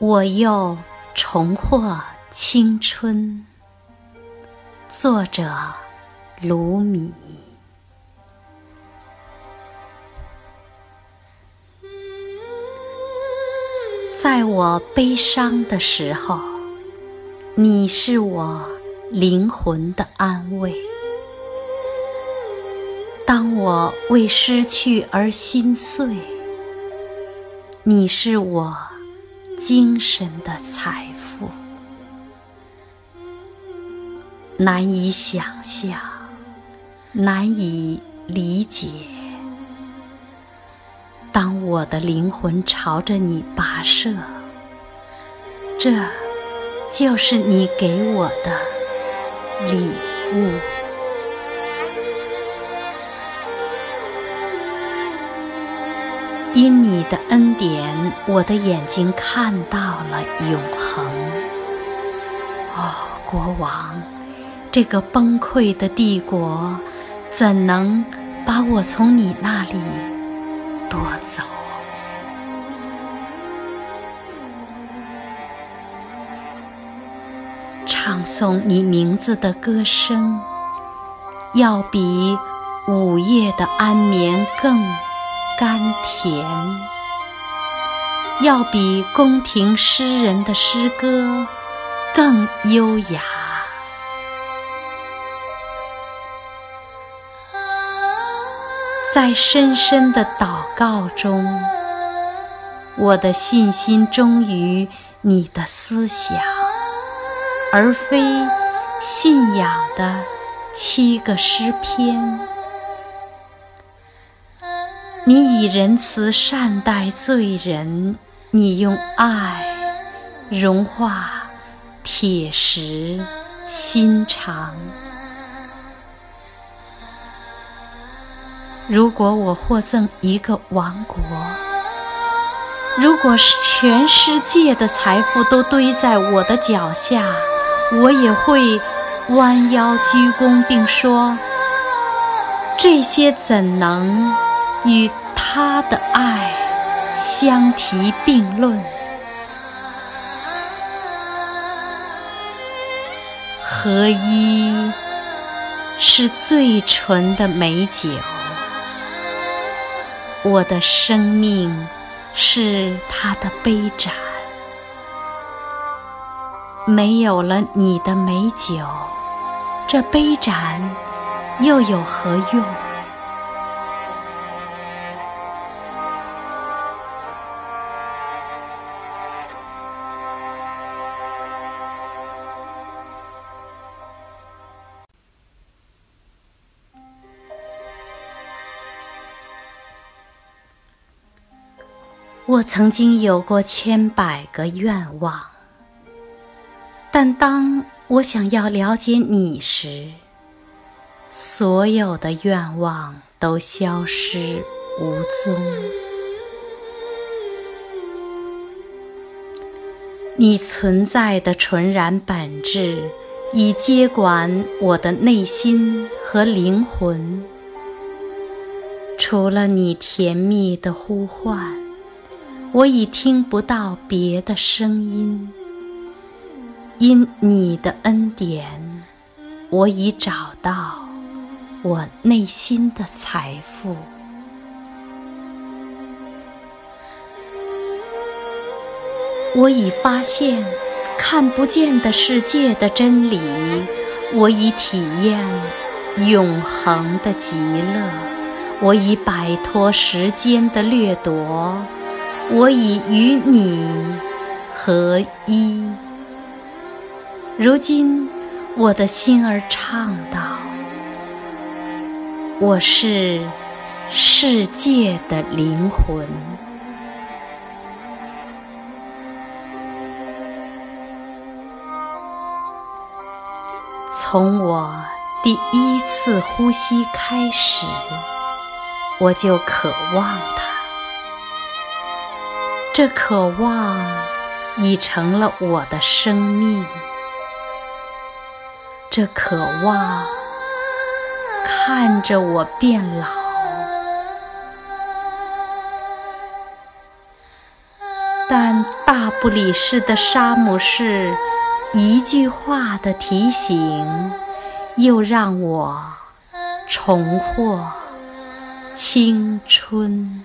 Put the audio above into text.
我又重获青春。作者：卢米。在我悲伤的时候，你是我灵魂的安慰；当我为失去而心碎，你是我精神的财富。难以想象，难以理解。当我的灵魂朝着你跋涉，这就是你给我的礼物。因你的恩典，我的眼睛看到了永恒。哦，国王，这个崩溃的帝国，怎能把我从你那里？夺走，唱诵你名字的歌声，要比午夜的安眠更甘甜，要比宫廷诗人的诗歌更优雅。在深深的祷告中，我的信心忠于你的思想，而非信仰的七个诗篇。你以仁慈善待罪人，你用爱融化铁石心肠。如果我获赠一个王国，如果全世界的财富都堆在我的脚下，我也会弯腰鞠躬，并说：这些怎能与他的爱相提并论？合一是最纯的美酒。我的生命是他的杯盏，没有了你的美酒，这杯盏又有何用？我曾经有过千百个愿望，但当我想要了解你时，所有的愿望都消失无踪。你存在的纯然本质已接管我的内心和灵魂，除了你甜蜜的呼唤。我已听不到别的声音，因你的恩典，我已找到我内心的财富。我已发现看不见的世界的真理，我已体验永恒的极乐，我已摆脱时间的掠夺。我已与你合一。如今，我的心儿唱道：“我是世界的灵魂。”从我第一次呼吸开始，我就渴望它。这渴望已成了我的生命，这渴望看着我变老，但大不里士的沙姆士一句话的提醒，又让我重获青春。